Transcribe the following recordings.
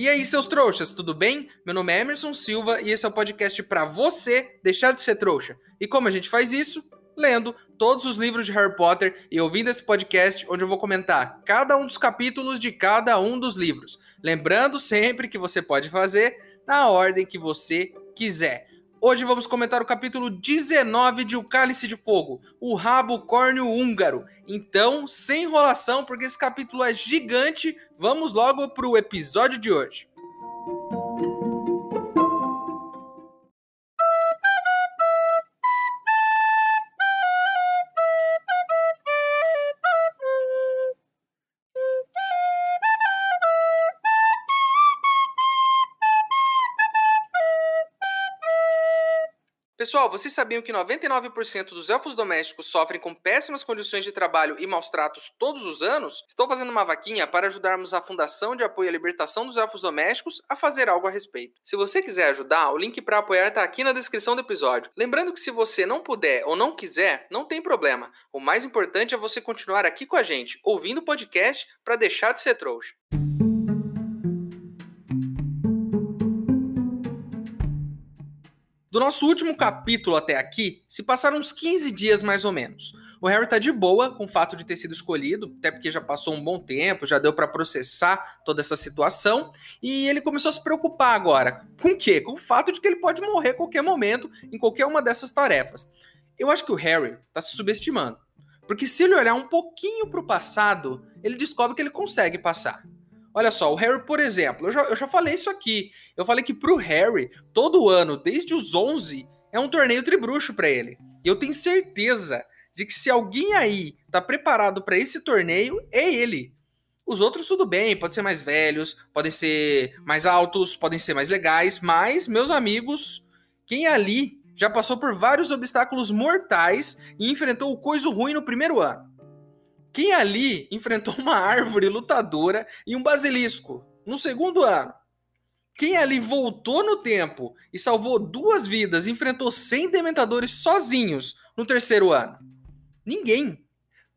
E aí, seus trouxas, tudo bem? Meu nome é Emerson Silva e esse é o podcast para você deixar de ser trouxa. E como a gente faz isso? Lendo todos os livros de Harry Potter e ouvindo esse podcast onde eu vou comentar cada um dos capítulos de cada um dos livros. Lembrando sempre que você pode fazer na ordem que você quiser. Hoje vamos comentar o capítulo 19 de O Cálice de Fogo, o rabo córneo húngaro. Então, sem enrolação, porque esse capítulo é gigante, vamos logo para o episódio de hoje. Pessoal, vocês sabiam que 99% dos elfos domésticos sofrem com péssimas condições de trabalho e maus tratos todos os anos? Estou fazendo uma vaquinha para ajudarmos a Fundação de Apoio à Libertação dos Elfos Domésticos a fazer algo a respeito. Se você quiser ajudar, o link para apoiar está aqui na descrição do episódio. Lembrando que se você não puder ou não quiser, não tem problema. O mais importante é você continuar aqui com a gente, ouvindo o podcast para deixar de ser trouxa. Nosso último capítulo até aqui, se passaram uns 15 dias mais ou menos. O Harry tá de boa com o fato de ter sido escolhido, até porque já passou um bom tempo, já deu para processar toda essa situação, e ele começou a se preocupar agora. Com o quê? Com o fato de que ele pode morrer a qualquer momento em qualquer uma dessas tarefas. Eu acho que o Harry tá se subestimando. Porque se ele olhar um pouquinho para o passado, ele descobre que ele consegue passar. Olha só, o Harry, por exemplo, eu já, eu já falei isso aqui. Eu falei que pro Harry, todo ano, desde os 11, é um torneio tribruxo para ele. E eu tenho certeza de que se alguém aí tá preparado para esse torneio, é ele. Os outros, tudo bem, podem ser mais velhos, podem ser mais altos, podem ser mais legais, mas, meus amigos, quem ali já passou por vários obstáculos mortais e enfrentou o coisa ruim no primeiro ano? Quem ali enfrentou uma árvore lutadora e um basilisco no segundo ano? Quem ali voltou no tempo e salvou duas vidas e enfrentou 100 dementadores sozinhos no terceiro ano? Ninguém.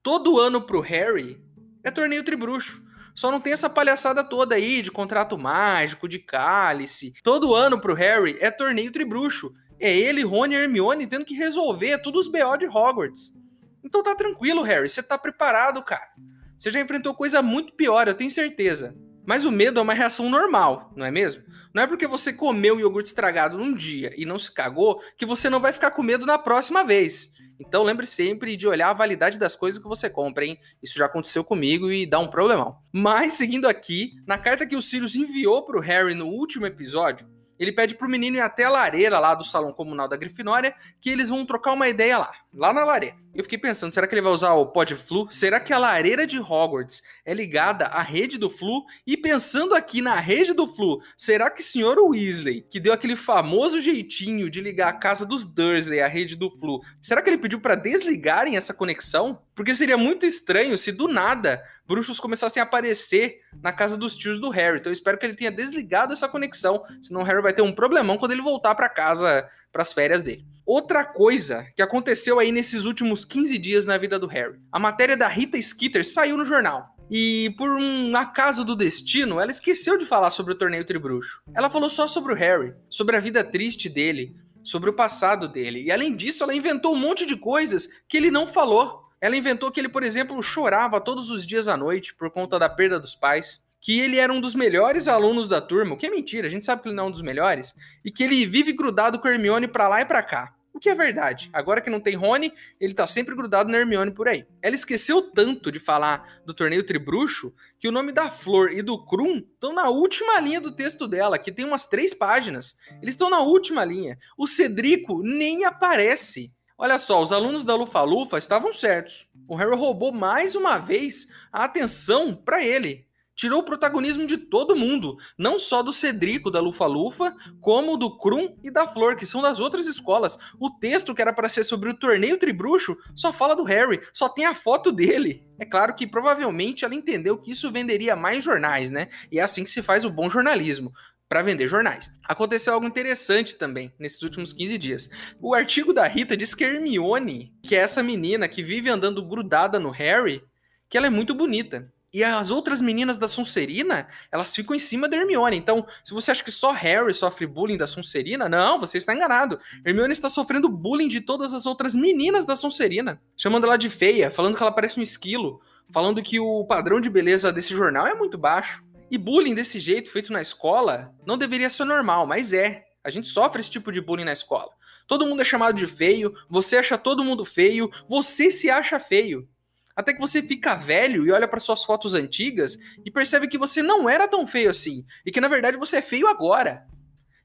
Todo ano pro Harry é torneio tribruxo. Só não tem essa palhaçada toda aí de contrato mágico, de cálice. Todo ano pro Harry é torneio tribruxo. É ele, Rony e Hermione tendo que resolver todos os BO de Hogwarts. Então tá tranquilo, Harry, você tá preparado, cara. Você já enfrentou coisa muito pior, eu tenho certeza. Mas o medo é uma reação normal, não é mesmo? Não é porque você comeu iogurte estragado num dia e não se cagou que você não vai ficar com medo na próxima vez. Então lembre sempre de olhar a validade das coisas que você compra, hein? Isso já aconteceu comigo e dá um problemão. Mas seguindo aqui, na carta que o Sirius enviou pro Harry no último episódio, ele pede pro menino ir até a lareira lá do salão comunal da Grifinória, que eles vão trocar uma ideia lá, lá na lareira. Eu fiquei pensando, será que ele vai usar o pod flu? Será que a lareira de Hogwarts é ligada à rede do flu? E pensando aqui na rede do flu, será que o senhor Weasley, que deu aquele famoso jeitinho de ligar a casa dos Dursley à rede do flu, será que ele pediu para desligarem essa conexão? Porque seria muito estranho se do nada bruxos começassem a aparecer na casa dos tios do Harry. Então eu espero que ele tenha desligado essa conexão, senão o Harry vai ter um problemão quando ele voltar para casa, para as férias dele. Outra coisa que aconteceu aí nesses últimos 15 dias na vida do Harry. A matéria da Rita Skeeter saiu no jornal. E por um acaso do destino, ela esqueceu de falar sobre o torneio Tribruxo. Ela falou só sobre o Harry, sobre a vida triste dele, sobre o passado dele. E além disso, ela inventou um monte de coisas que ele não falou. Ela inventou que ele, por exemplo, chorava todos os dias à noite por conta da perda dos pais, que ele era um dos melhores alunos da turma, o que é mentira, a gente sabe que ele não é um dos melhores, e que ele vive grudado com Hermione pra lá e pra cá. O que é verdade. Agora que não tem Rony, ele tá sempre grudado na Hermione por aí. Ela esqueceu tanto de falar do torneio Tribruxo que o nome da Flor e do Krum estão na última linha do texto dela, que tem umas três páginas. Eles estão na última linha. O Cedrico nem aparece. Olha só, os alunos da Lufa-Lufa estavam certos. O Harry roubou mais uma vez a atenção para ele. Tirou o protagonismo de todo mundo, não só do Cedrico da Lufa-Lufa, como do Krum e da Flor, que são das outras escolas. O texto que era para ser sobre o torneio tribruxo só fala do Harry, só tem a foto dele. É claro que provavelmente ela entendeu que isso venderia mais jornais, né? E é assim que se faz o bom jornalismo para vender jornais. Aconteceu algo interessante também nesses últimos 15 dias. O artigo da Rita diz que Hermione, que é essa menina que vive andando grudada no Harry, que ela é muito bonita. E as outras meninas da Sonserina, elas ficam em cima da Hermione. Então, se você acha que só Harry sofre bullying da Sonserina, não, você está enganado. Hermione está sofrendo bullying de todas as outras meninas da Sonserina, chamando ela de feia, falando que ela parece um esquilo, falando que o padrão de beleza desse jornal é muito baixo. E bullying desse jeito, feito na escola, não deveria ser normal, mas é. A gente sofre esse tipo de bullying na escola. Todo mundo é chamado de feio, você acha todo mundo feio, você se acha feio. Até que você fica velho e olha para suas fotos antigas e percebe que você não era tão feio assim. E que na verdade você é feio agora.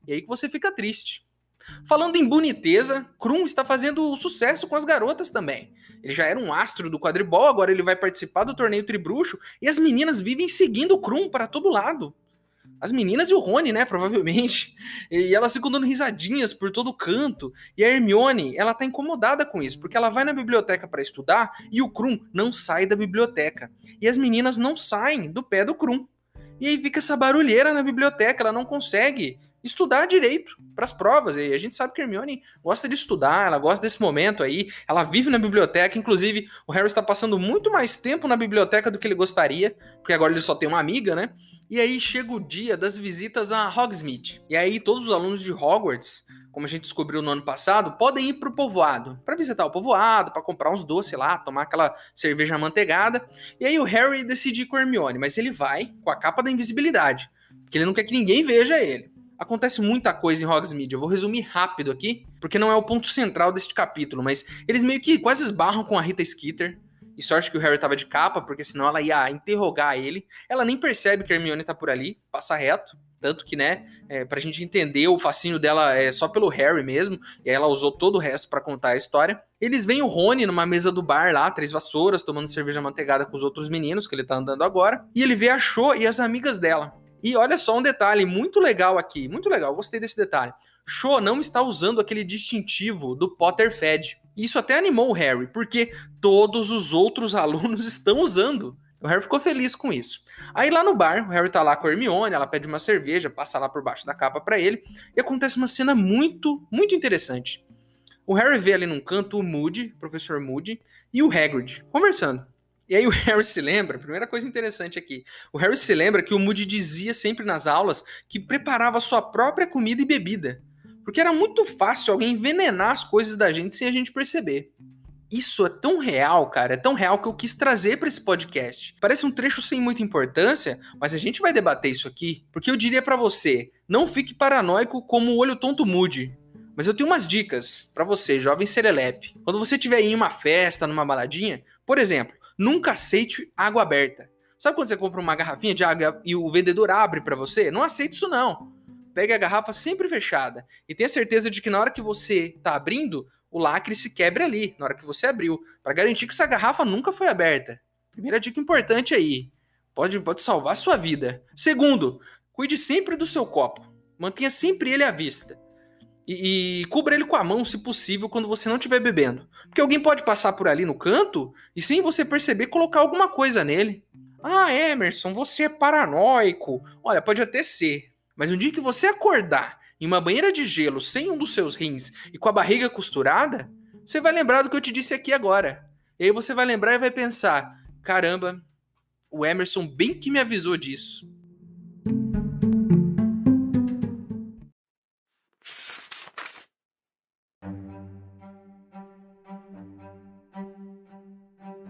E aí que você fica triste. Falando em boniteza, Krum está fazendo sucesso com as garotas também. Ele já era um astro do quadribol, agora ele vai participar do torneio Tribruxo e as meninas vivem seguindo o Krum para todo lado as meninas e o Rony, né, provavelmente. E elas ficam dando risadinhas por todo canto. E a Hermione, ela tá incomodada com isso, porque ela vai na biblioteca para estudar e o Krum não sai da biblioteca. E as meninas não saem do pé do Krum. E aí fica essa barulheira na biblioteca, ela não consegue estudar direito para as provas. E a gente sabe que a Hermione gosta de estudar, ela gosta desse momento aí, ela vive na biblioteca. Inclusive, o Harry está passando muito mais tempo na biblioteca do que ele gostaria, porque agora ele só tem uma amiga, né? E aí chega o dia das visitas a Hogsmeade. E aí todos os alunos de Hogwarts, como a gente descobriu no ano passado, podem ir pro povoado, para visitar o povoado, para comprar uns doces lá, tomar aquela cerveja amanteigada. E aí o Harry decide ir com Hermione, mas ele vai com a capa da invisibilidade, porque ele não quer que ninguém veja ele. Acontece muita coisa em Hogsmeade, eu vou resumir rápido aqui, porque não é o ponto central deste capítulo, mas eles meio que quase esbarram com a Rita Skeeter, e sorte que o Harry tava de capa, porque senão ela ia interrogar ele. Ela nem percebe que a Hermione tá por ali, passa reto. Tanto que, né, é, pra gente entender o fascínio dela é só pelo Harry mesmo, e aí ela usou todo o resto para contar a história. Eles veem o Rony numa mesa do bar lá, três vassouras, tomando cerveja manteigada com os outros meninos que ele tá andando agora, e ele vê a Cho e as amigas dela. E olha só um detalhe muito legal aqui, muito legal, gostei desse detalhe. Cho não está usando aquele distintivo do Potterfed. Isso até animou o Harry, porque todos os outros alunos estão usando. O Harry ficou feliz com isso. Aí lá no bar, o Harry tá lá com a Hermione, ela pede uma cerveja, passa lá por baixo da capa para ele, e acontece uma cena muito, muito interessante. O Harry vê ali num canto o Moody, o professor Moody, e o Hagrid conversando. E aí o Harry se lembra, primeira coisa interessante aqui, o Harry se lembra que o Moody dizia sempre nas aulas que preparava sua própria comida e bebida. Porque era muito fácil alguém envenenar as coisas da gente sem a gente perceber. Isso é tão real, cara, é tão real que eu quis trazer para esse podcast. Parece um trecho sem muita importância, mas a gente vai debater isso aqui, porque eu diria para você, não fique paranoico como o olho tonto mude. Mas eu tenho umas dicas para você, jovem serelepe. Quando você estiver em uma festa, numa baladinha, por exemplo, nunca aceite água aberta. Sabe quando você compra uma garrafinha de água e o vendedor abre para você? Não aceite isso não pegue a garrafa sempre fechada e tenha certeza de que na hora que você está abrindo, o lacre se quebre ali, na hora que você abriu, para garantir que essa garrafa nunca foi aberta. Primeira dica importante aí. Pode, pode salvar a sua vida. Segundo, cuide sempre do seu copo. Mantenha sempre ele à vista. E, e, cubra ele com a mão, se possível, quando você não estiver bebendo. Porque alguém pode passar por ali no canto e, sem você perceber, colocar alguma coisa nele. Ah, Emerson, você é paranoico. Olha, pode até ser. Mas um dia que você acordar em uma banheira de gelo sem um dos seus rins e com a barriga costurada, você vai lembrar do que eu te disse aqui agora. E aí você vai lembrar e vai pensar: caramba, o Emerson bem que me avisou disso.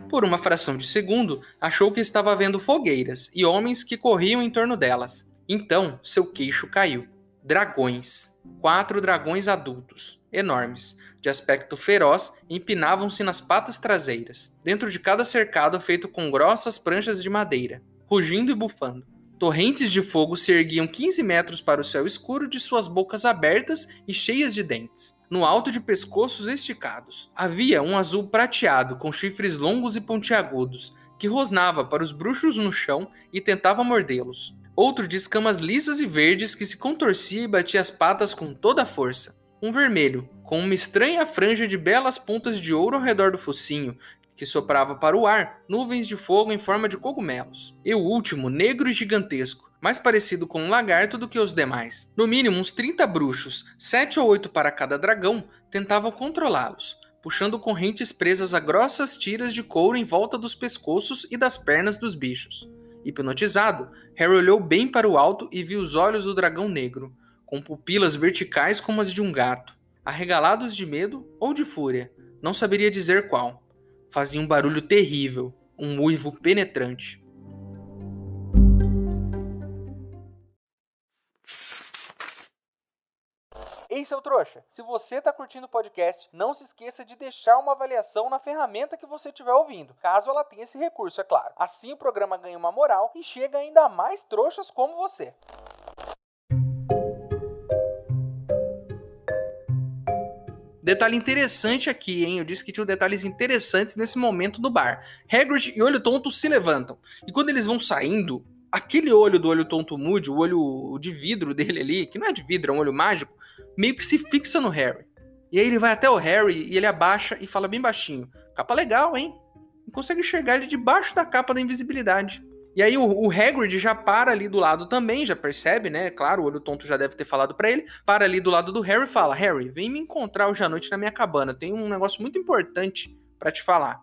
Por uma fração de segundo, achou que estava vendo fogueiras e homens que corriam em torno delas. Então seu queixo caiu. Dragões. Quatro dragões adultos, enormes, de aspecto feroz, empinavam-se nas patas traseiras, dentro de cada cercado feito com grossas pranchas de madeira, rugindo e bufando. Torrentes de fogo se erguiam 15 metros para o céu escuro de suas bocas abertas e cheias de dentes, no alto de pescoços esticados. Havia um azul prateado com chifres longos e pontiagudos, que rosnava para os bruxos no chão e tentava mordê-los outro de escamas lisas e verdes que se contorcia e batia as patas com toda a força. Um vermelho, com uma estranha franja de belas pontas de ouro ao redor do focinho, que soprava para o ar nuvens de fogo em forma de cogumelos. E o último, negro e gigantesco, mais parecido com um lagarto do que os demais. No mínimo uns 30 bruxos, 7 ou 8 para cada dragão, tentavam controlá-los, puxando correntes presas a grossas tiras de couro em volta dos pescoços e das pernas dos bichos. Hipnotizado, Harry olhou bem para o alto e viu os olhos do dragão negro, com pupilas verticais como as de um gato, arregalados de medo ou de fúria, não saberia dizer qual. Fazia um barulho terrível, um uivo penetrante. Ei, seu trouxa, se você tá curtindo o podcast, não se esqueça de deixar uma avaliação na ferramenta que você estiver ouvindo, caso ela tenha esse recurso, é claro. Assim o programa ganha uma moral e chega ainda mais trouxas como você. Detalhe interessante aqui, hein? Eu disse que tinha detalhes interessantes nesse momento do bar. Hagrid e Olho Tonto se levantam. E quando eles vão saindo, aquele olho do Olho Tonto Moody, o olho de vidro dele ali, que não é de vidro, é um olho mágico, meio que se fixa no Harry. E aí ele vai até o Harry e ele abaixa e fala bem baixinho: Capa legal, hein? Não consegue enxergar ele debaixo da capa da invisibilidade. E aí o, o Hagrid já para ali do lado também, já percebe, né? Claro, o olho tonto já deve ter falado para ele. Para ali do lado do Harry e fala: Harry, vem me encontrar hoje à noite na minha cabana. Tem um negócio muito importante para te falar.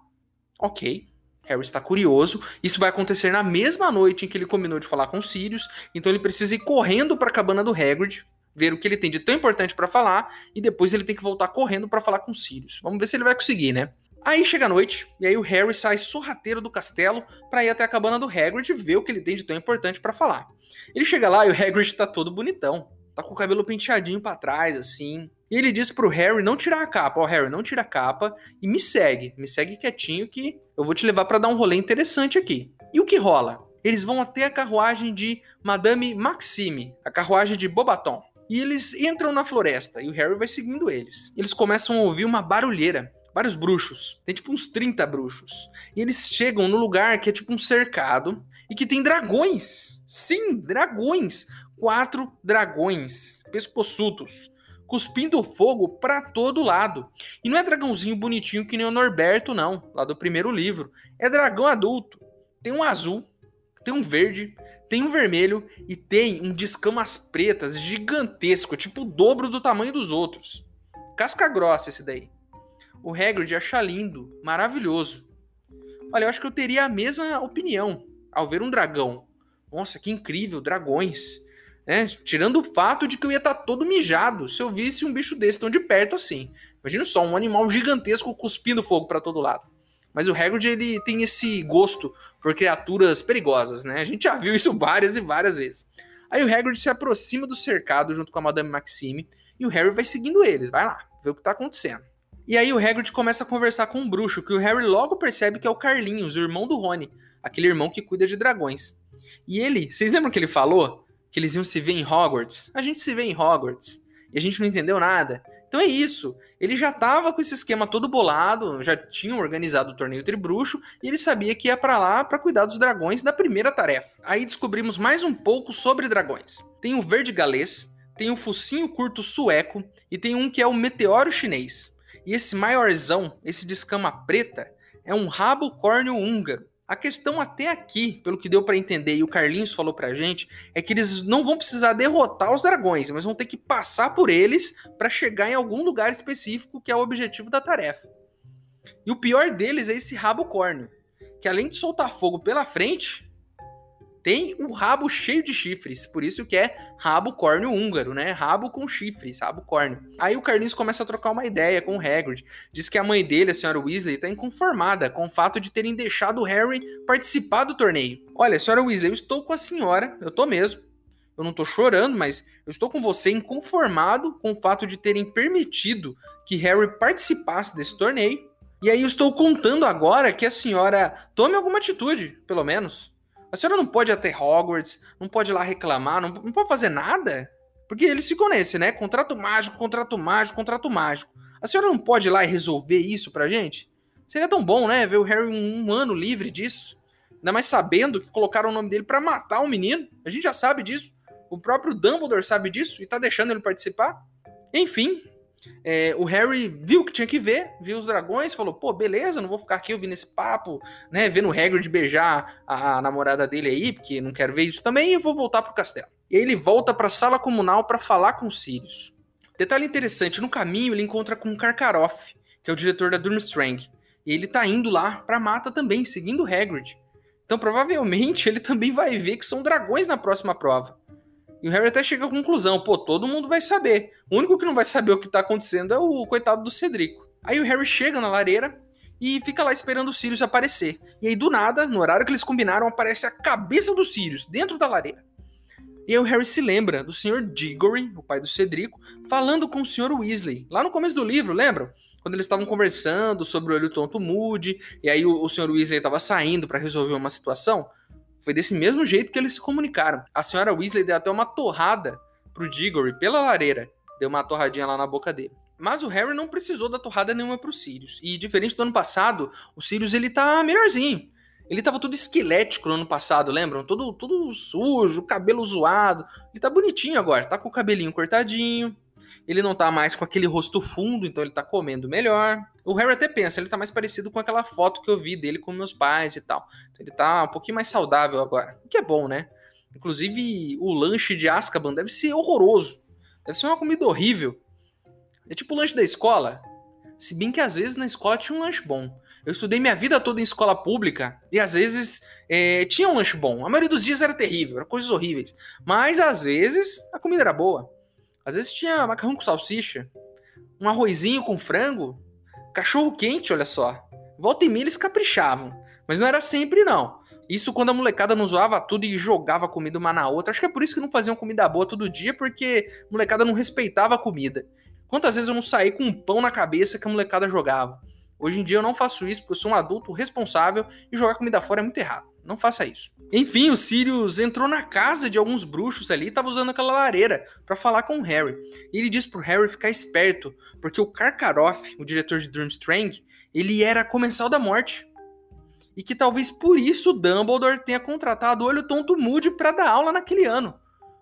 Ok. Harry está curioso. Isso vai acontecer na mesma noite em que ele combinou de falar com Sirius. Então ele precisa ir correndo para a cabana do Hagrid, ver o que ele tem de tão importante para falar e depois ele tem que voltar correndo para falar com Sirius. Vamos ver se ele vai conseguir, né? Aí chega a noite, e aí o Harry sai sorrateiro do castelo para ir até a cabana do Hagrid ver o que ele tem de tão importante para falar. Ele chega lá e o Hagrid tá todo bonitão, tá com o cabelo penteadinho para trás, assim. E ele diz pro Harry não tirar a capa. Ó, oh, Harry, não tira a capa e me segue. Me segue quietinho que eu vou te levar para dar um rolê interessante aqui. E o que rola? Eles vão até a carruagem de Madame Maxime, a carruagem de Bobaton. E eles entram na floresta e o Harry vai seguindo eles. Eles começam a ouvir uma barulheira vários bruxos. Tem tipo uns 30 bruxos. E eles chegam no lugar que é tipo um cercado e que tem dragões. Sim, dragões. Quatro dragões pescoçudos. Cuspindo fogo para todo lado. E não é dragãozinho bonitinho que nem o Norberto, não, lá do primeiro livro. É dragão adulto. Tem um azul, tem um verde, tem um vermelho e tem um de escamas pretas gigantesco, tipo o dobro do tamanho dos outros. Casca grossa esse daí o Hagrid acha lindo, maravilhoso. Olha, eu acho que eu teria a mesma opinião ao ver um dragão. Nossa, que incrível, dragões. Né? Tirando o fato de que eu ia estar tá todo mijado se eu visse um bicho desse tão de perto assim. Imagina só, um animal gigantesco cuspindo fogo para todo lado. Mas o Hagrid, ele tem esse gosto por criaturas perigosas, né? A gente já viu isso várias e várias vezes. Aí o Hagrid se aproxima do cercado junto com a Madame Maxime e o Harry vai seguindo eles. Vai lá, ver o que tá acontecendo. E aí o Hagrid começa a conversar com um bruxo, que o Harry logo percebe que é o Carlinhos, o irmão do Rony, aquele irmão que cuida de dragões. E ele, vocês lembram que ele falou que eles iam se ver em Hogwarts? A gente se vê em Hogwarts. E a gente não entendeu nada. Então é isso. Ele já tava com esse esquema todo bolado, já tinham organizado o torneio tribruxo e ele sabia que ia para lá para cuidar dos dragões da primeira tarefa. Aí descobrimos mais um pouco sobre dragões. Tem o verde galês, tem o focinho curto sueco e tem um que é o meteoro chinês. E esse maiorzão, esse de escama preta, é um rabo córneo húngaro. A questão até aqui, pelo que deu para entender e o Carlinhos falou pra gente, é que eles não vão precisar derrotar os dragões, mas vão ter que passar por eles para chegar em algum lugar específico que é o objetivo da tarefa. E o pior deles é esse rabo córneo, que além de soltar fogo pela frente, tem um rabo cheio de chifres, por isso que é rabo córneo húngaro, né? Rabo com chifres, rabo córneo. Aí o Carlinhos começa a trocar uma ideia com o Hagrid. Diz que a mãe dele, a senhora Weasley, está inconformada com o fato de terem deixado o Harry participar do torneio. Olha, senhora Weasley, eu estou com a senhora, eu tô mesmo. Eu não tô chorando, mas eu estou com você inconformado com o fato de terem permitido que Harry participasse desse torneio. E aí eu estou contando agora que a senhora tome alguma atitude, pelo menos. A senhora não pode até Hogwarts, não pode ir lá reclamar, não, não pode fazer nada? Porque eles se conhecem, né? Contrato mágico, contrato mágico, contrato mágico. A senhora não pode ir lá e resolver isso pra gente? Seria tão bom, né? Ver o Harry um, um ano livre disso. Ainda mais sabendo que colocaram o nome dele para matar o menino. A gente já sabe disso. O próprio Dumbledore sabe disso e tá deixando ele participar. Enfim, é, o Harry viu que tinha que ver, viu os dragões, falou: pô, beleza, não vou ficar aqui ouvindo esse papo, né? Vendo o Hagrid beijar a, a namorada dele aí, porque não quero ver isso também, e vou voltar pro castelo. E aí ele volta para a sala comunal para falar com os Sirius. Detalhe interessante: no caminho ele encontra com um Karkaroff, que é o diretor da Durmstrang. E ele tá indo lá pra mata também, seguindo o Hagrid. Então provavelmente ele também vai ver que são dragões na próxima prova. E o Harry até chega à conclusão, pô, todo mundo vai saber. O único que não vai saber o que tá acontecendo é o coitado do Cedrico. Aí o Harry chega na lareira e fica lá esperando o Sirius aparecer. E aí do nada, no horário que eles combinaram, aparece a cabeça do Sirius dentro da lareira. E aí o Harry se lembra do Sr. Diggory, o pai do Cedrico, falando com o Sr. Weasley, lá no começo do livro, lembram? quando eles estavam conversando sobre o olho tonto Moody, e aí o, o Sr. Weasley estava saindo para resolver uma situação, foi desse mesmo jeito que eles se comunicaram. A senhora Weasley deu até uma torrada pro Diggory pela lareira, deu uma torradinha lá na boca dele. Mas o Harry não precisou da torrada nenhuma pro Sirius. E diferente do ano passado, o Sirius ele tá melhorzinho. Ele tava todo esquelético no ano passado, lembram? Todo, todo sujo, cabelo zoado. Ele tá bonitinho agora, tá com o cabelinho cortadinho, ele não tá mais com aquele rosto fundo, então ele tá comendo melhor. O Harry até pensa, ele tá mais parecido com aquela foto que eu vi dele com meus pais e tal. Então ele tá um pouquinho mais saudável agora, o que é bom, né? Inclusive, o lanche de Azkaban deve ser horroroso. Deve ser uma comida horrível. É tipo o lanche da escola. Se bem que às vezes na escola tinha um lanche bom. Eu estudei minha vida toda em escola pública e às vezes é, tinha um lanche bom. A maioria dos dias era terrível, eram coisas horríveis. Mas às vezes a comida era boa. Às vezes tinha macarrão com salsicha, um arrozinho com frango, cachorro quente, olha só. Volta e meia eles caprichavam. Mas não era sempre, não. Isso quando a molecada não zoava tudo e jogava comida uma na outra. Acho que é por isso que não faziam comida boa todo dia, porque a molecada não respeitava a comida. Quantas vezes eu não saí com um pão na cabeça que a molecada jogava? Hoje em dia eu não faço isso porque eu sou um adulto responsável e jogar comida fora é muito errado. Não faça isso. Enfim, o Sirius entrou na casa de alguns bruxos ali e estava usando aquela lareira para falar com o Harry. E ele disse pro Harry ficar esperto, porque o Karkaroff, o diretor de Durmstrang, ele era comensal da morte. E que talvez por isso Dumbledore tenha contratado o Olho Tonto Moody para dar aula naquele ano.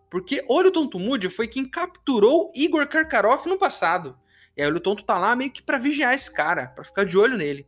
Porque Olho Tonto Moody foi quem capturou Igor Karkaroff no passado. E aí o Olho Tonto tá lá meio que para vigiar esse cara, para ficar de olho nele.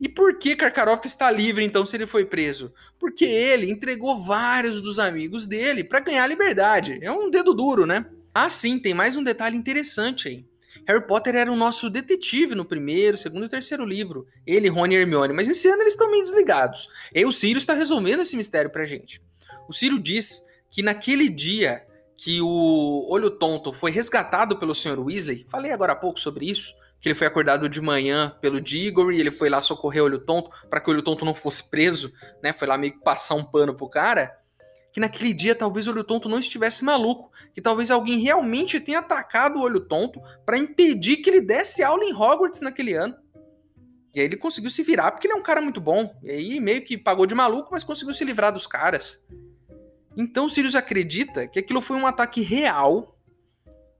E por que Karkaroff está livre então se ele foi preso? Porque ele entregou vários dos amigos dele para ganhar liberdade. É um dedo duro, né? Ah, sim, tem mais um detalhe interessante aí. Harry Potter era o nosso detetive no primeiro, segundo e terceiro livro. Ele, Rony e Hermione. Mas esse ano eles estão meio desligados. E o Sirius está resolvendo esse mistério pra gente. O Sirius diz que naquele dia que o Olho Tonto foi resgatado pelo Sr. Weasley, falei agora há pouco sobre isso, que ele foi acordado de manhã pelo Diggory, ele foi lá socorrer o Olho Tonto para que o Olho Tonto não fosse preso, né? Foi lá meio que passar um pano pro cara. Que naquele dia talvez o Olho Tonto não estivesse maluco, que talvez alguém realmente tenha atacado o Olho Tonto para impedir que ele desse aula em Hogwarts naquele ano. E aí ele conseguiu se virar porque ele é um cara muito bom. E aí meio que pagou de maluco, mas conseguiu se livrar dos caras. Então Sirius acredita que aquilo foi um ataque real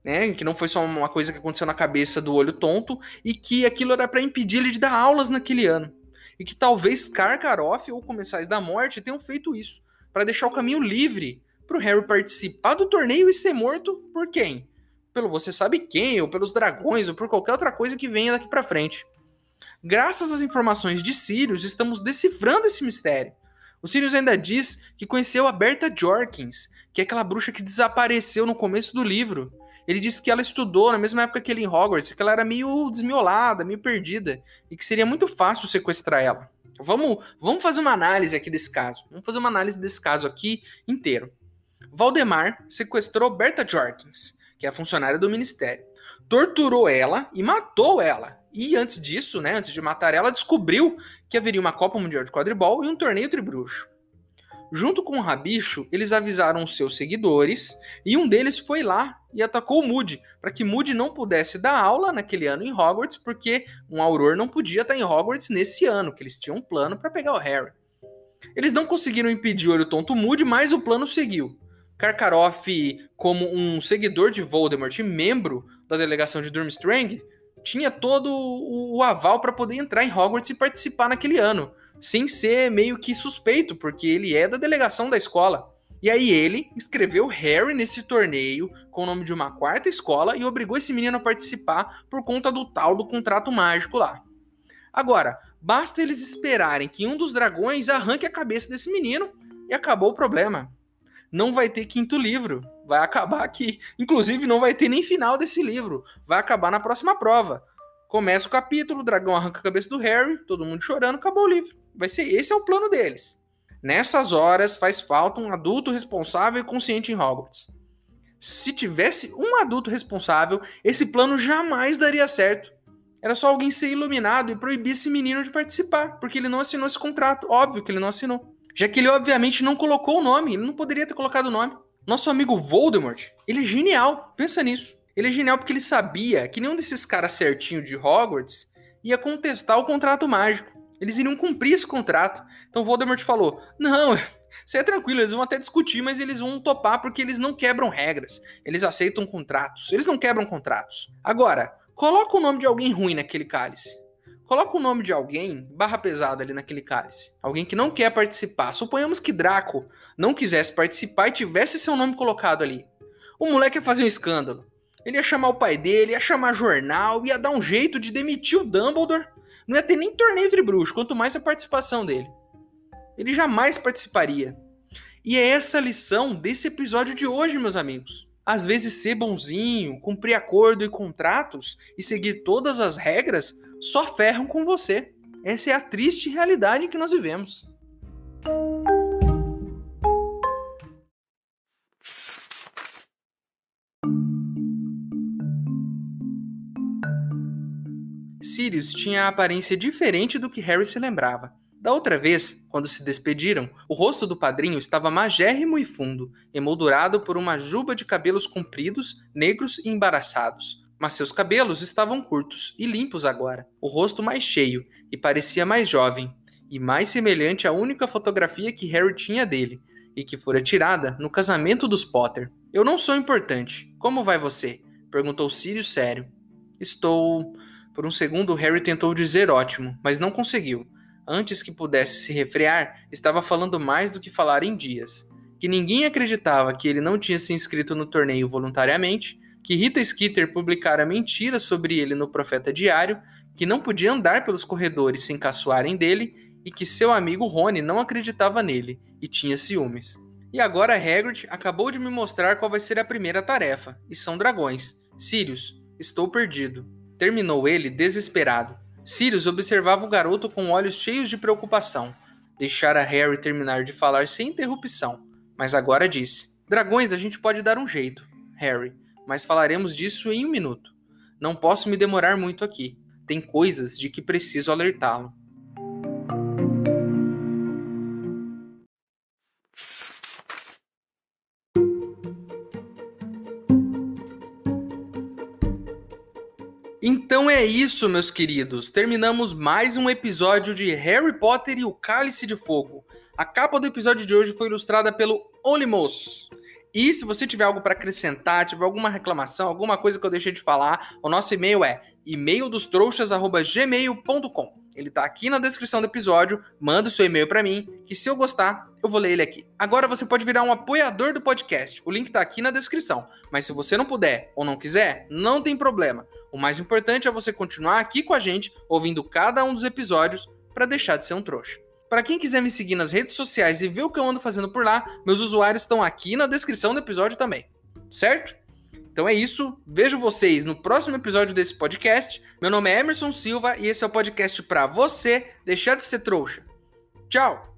né? Que não foi só uma coisa que aconteceu na cabeça do olho tonto e que aquilo era para impedir ele de dar aulas naquele ano. E que talvez Karkaroff ou Comensais da Morte tenham feito isso para deixar o caminho livre para o Harry participar do torneio e ser morto por quem? Pelo você sabe quem, ou pelos dragões, ou por qualquer outra coisa que venha daqui para frente. Graças às informações de Sirius, estamos decifrando esse mistério. O Sirius ainda diz que conheceu a Berta Jorkins, que é aquela bruxa que desapareceu no começo do livro ele disse que ela estudou na mesma época que ele em Hogwarts, que ela era meio desmiolada, meio perdida, e que seria muito fácil sequestrar ela. Vamos, vamos fazer uma análise aqui desse caso. Vamos fazer uma análise desse caso aqui inteiro. Valdemar sequestrou Berta Jorkins, que é funcionária do ministério. Torturou ela e matou ela. E antes disso, né, antes de matar ela, descobriu que haveria uma Copa Mundial de Quadribol e um torneio tribruxo. Junto com o Rabicho, eles avisaram seus seguidores e um deles foi lá e atacou o Moody, para que Moody não pudesse dar aula naquele ano em Hogwarts, porque um Auror não podia estar em Hogwarts nesse ano, que eles tinham um plano para pegar o Harry. Eles não conseguiram impedir o olho tonto Moody, mas o plano seguiu. Karkaroff, como um seguidor de Voldemort e membro da delegação de Durmstrang, tinha todo o aval para poder entrar em Hogwarts e participar naquele ano sem ser meio que suspeito, porque ele é da delegação da escola. E aí ele escreveu Harry nesse torneio com o nome de uma quarta escola e obrigou esse menino a participar por conta do tal do contrato mágico lá. Agora, basta eles esperarem que um dos dragões arranque a cabeça desse menino e acabou o problema. Não vai ter quinto livro, vai acabar aqui. Inclusive, não vai ter nem final desse livro, vai acabar na próxima prova. Começa o capítulo, o dragão arranca a cabeça do Harry, todo mundo chorando, acabou o livro. Vai ser esse é o plano deles. Nessas horas faz falta um adulto responsável e consciente em Hogwarts. Se tivesse um adulto responsável, esse plano jamais daria certo. Era só alguém ser iluminado e proibir esse menino de participar, porque ele não assinou esse contrato. Óbvio que ele não assinou. Já que ele obviamente não colocou o nome, ele não poderia ter colocado o nome. Nosso amigo Voldemort, ele é genial, pensa nisso. Ele é genial porque ele sabia que nenhum desses caras certinho de Hogwarts ia contestar o contrato mágico. Eles iriam cumprir esse contrato. Então Voldemort falou: Não, você é tranquilo, eles vão até discutir, mas eles vão topar porque eles não quebram regras. Eles aceitam contratos. Eles não quebram contratos. Agora, coloca o nome de alguém ruim naquele cálice. Coloca o nome de alguém barra pesada ali naquele cálice. Alguém que não quer participar. Suponhamos que Draco não quisesse participar e tivesse seu nome colocado ali. O moleque ia fazer um escândalo. Ele ia chamar o pai dele, ia chamar jornal, ia dar um jeito de demitir o Dumbledore. Não ia ter nem torneio entre bruxos, quanto mais a participação dele. Ele jamais participaria. E é essa a lição desse episódio de hoje, meus amigos. Às vezes ser bonzinho, cumprir acordo e contratos e seguir todas as regras só ferram com você. Essa é a triste realidade que nós vivemos. Sirius tinha a aparência diferente do que Harry se lembrava. Da outra vez, quando se despediram, o rosto do padrinho estava magérrimo e fundo, emoldurado por uma juba de cabelos compridos, negros e embaraçados. Mas seus cabelos estavam curtos e limpos agora, o rosto mais cheio e parecia mais jovem, e mais semelhante à única fotografia que Harry tinha dele, e que fora tirada no casamento dos Potter. Eu não sou importante. Como vai você? perguntou Sirius sério. Estou. Por um segundo, Harry tentou dizer ótimo, mas não conseguiu. Antes que pudesse se refrear, estava falando mais do que falar em dias. Que ninguém acreditava que ele não tinha se inscrito no torneio voluntariamente, que Rita Skeeter publicara mentiras sobre ele no Profeta Diário, que não podia andar pelos corredores sem caçoarem dele e que seu amigo Rony não acreditava nele e tinha ciúmes. E agora Hagrid acabou de me mostrar qual vai ser a primeira tarefa, e são dragões. Sirius, estou perdido. Terminou ele desesperado. Sirius observava o garoto com olhos cheios de preocupação. Deixara Harry terminar de falar sem interrupção, mas agora disse: Dragões a gente pode dar um jeito, Harry, mas falaremos disso em um minuto. Não posso me demorar muito aqui. Tem coisas de que preciso alertá-lo. Então é isso, meus queridos. Terminamos mais um episódio de Harry Potter e o Cálice de Fogo. A capa do episódio de hoje foi ilustrada pelo Olimos. E se você tiver algo para acrescentar, tiver alguma reclamação, alguma coisa que eu deixei de falar, o nosso e-mail é e-maildostrouxas@gmail.com. Ele tá aqui na descrição do episódio. Manda o seu e-mail para mim, que se eu gostar, eu vou ler ele aqui. Agora você pode virar um apoiador do podcast. O link tá aqui na descrição. Mas se você não puder ou não quiser, não tem problema. O mais importante é você continuar aqui com a gente, ouvindo cada um dos episódios para deixar de ser um trouxa. Para quem quiser me seguir nas redes sociais e ver o que eu ando fazendo por lá, meus usuários estão aqui na descrição do episódio também. Certo? Então é isso. Vejo vocês no próximo episódio desse podcast. Meu nome é Emerson Silva e esse é o podcast para você deixar de ser trouxa. Tchau!